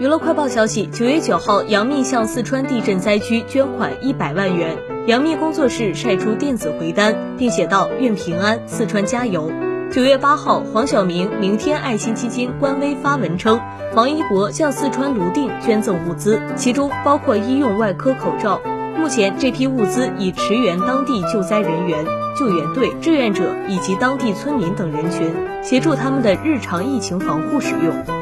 娱乐快报消息九月九号杨幂向四川地震灾区捐款一百万元。杨幂工作室晒出电子回单并写道愿平安四川加油。九月八号黄晓明明天爱心基金官微发文称王一博向四川泸定捐赠物资。其中包括医用外科口罩。目前这批物资已驰援当地救灾人员救援队志愿者以及当地村民等人群协助他们的日常疫情防护使用。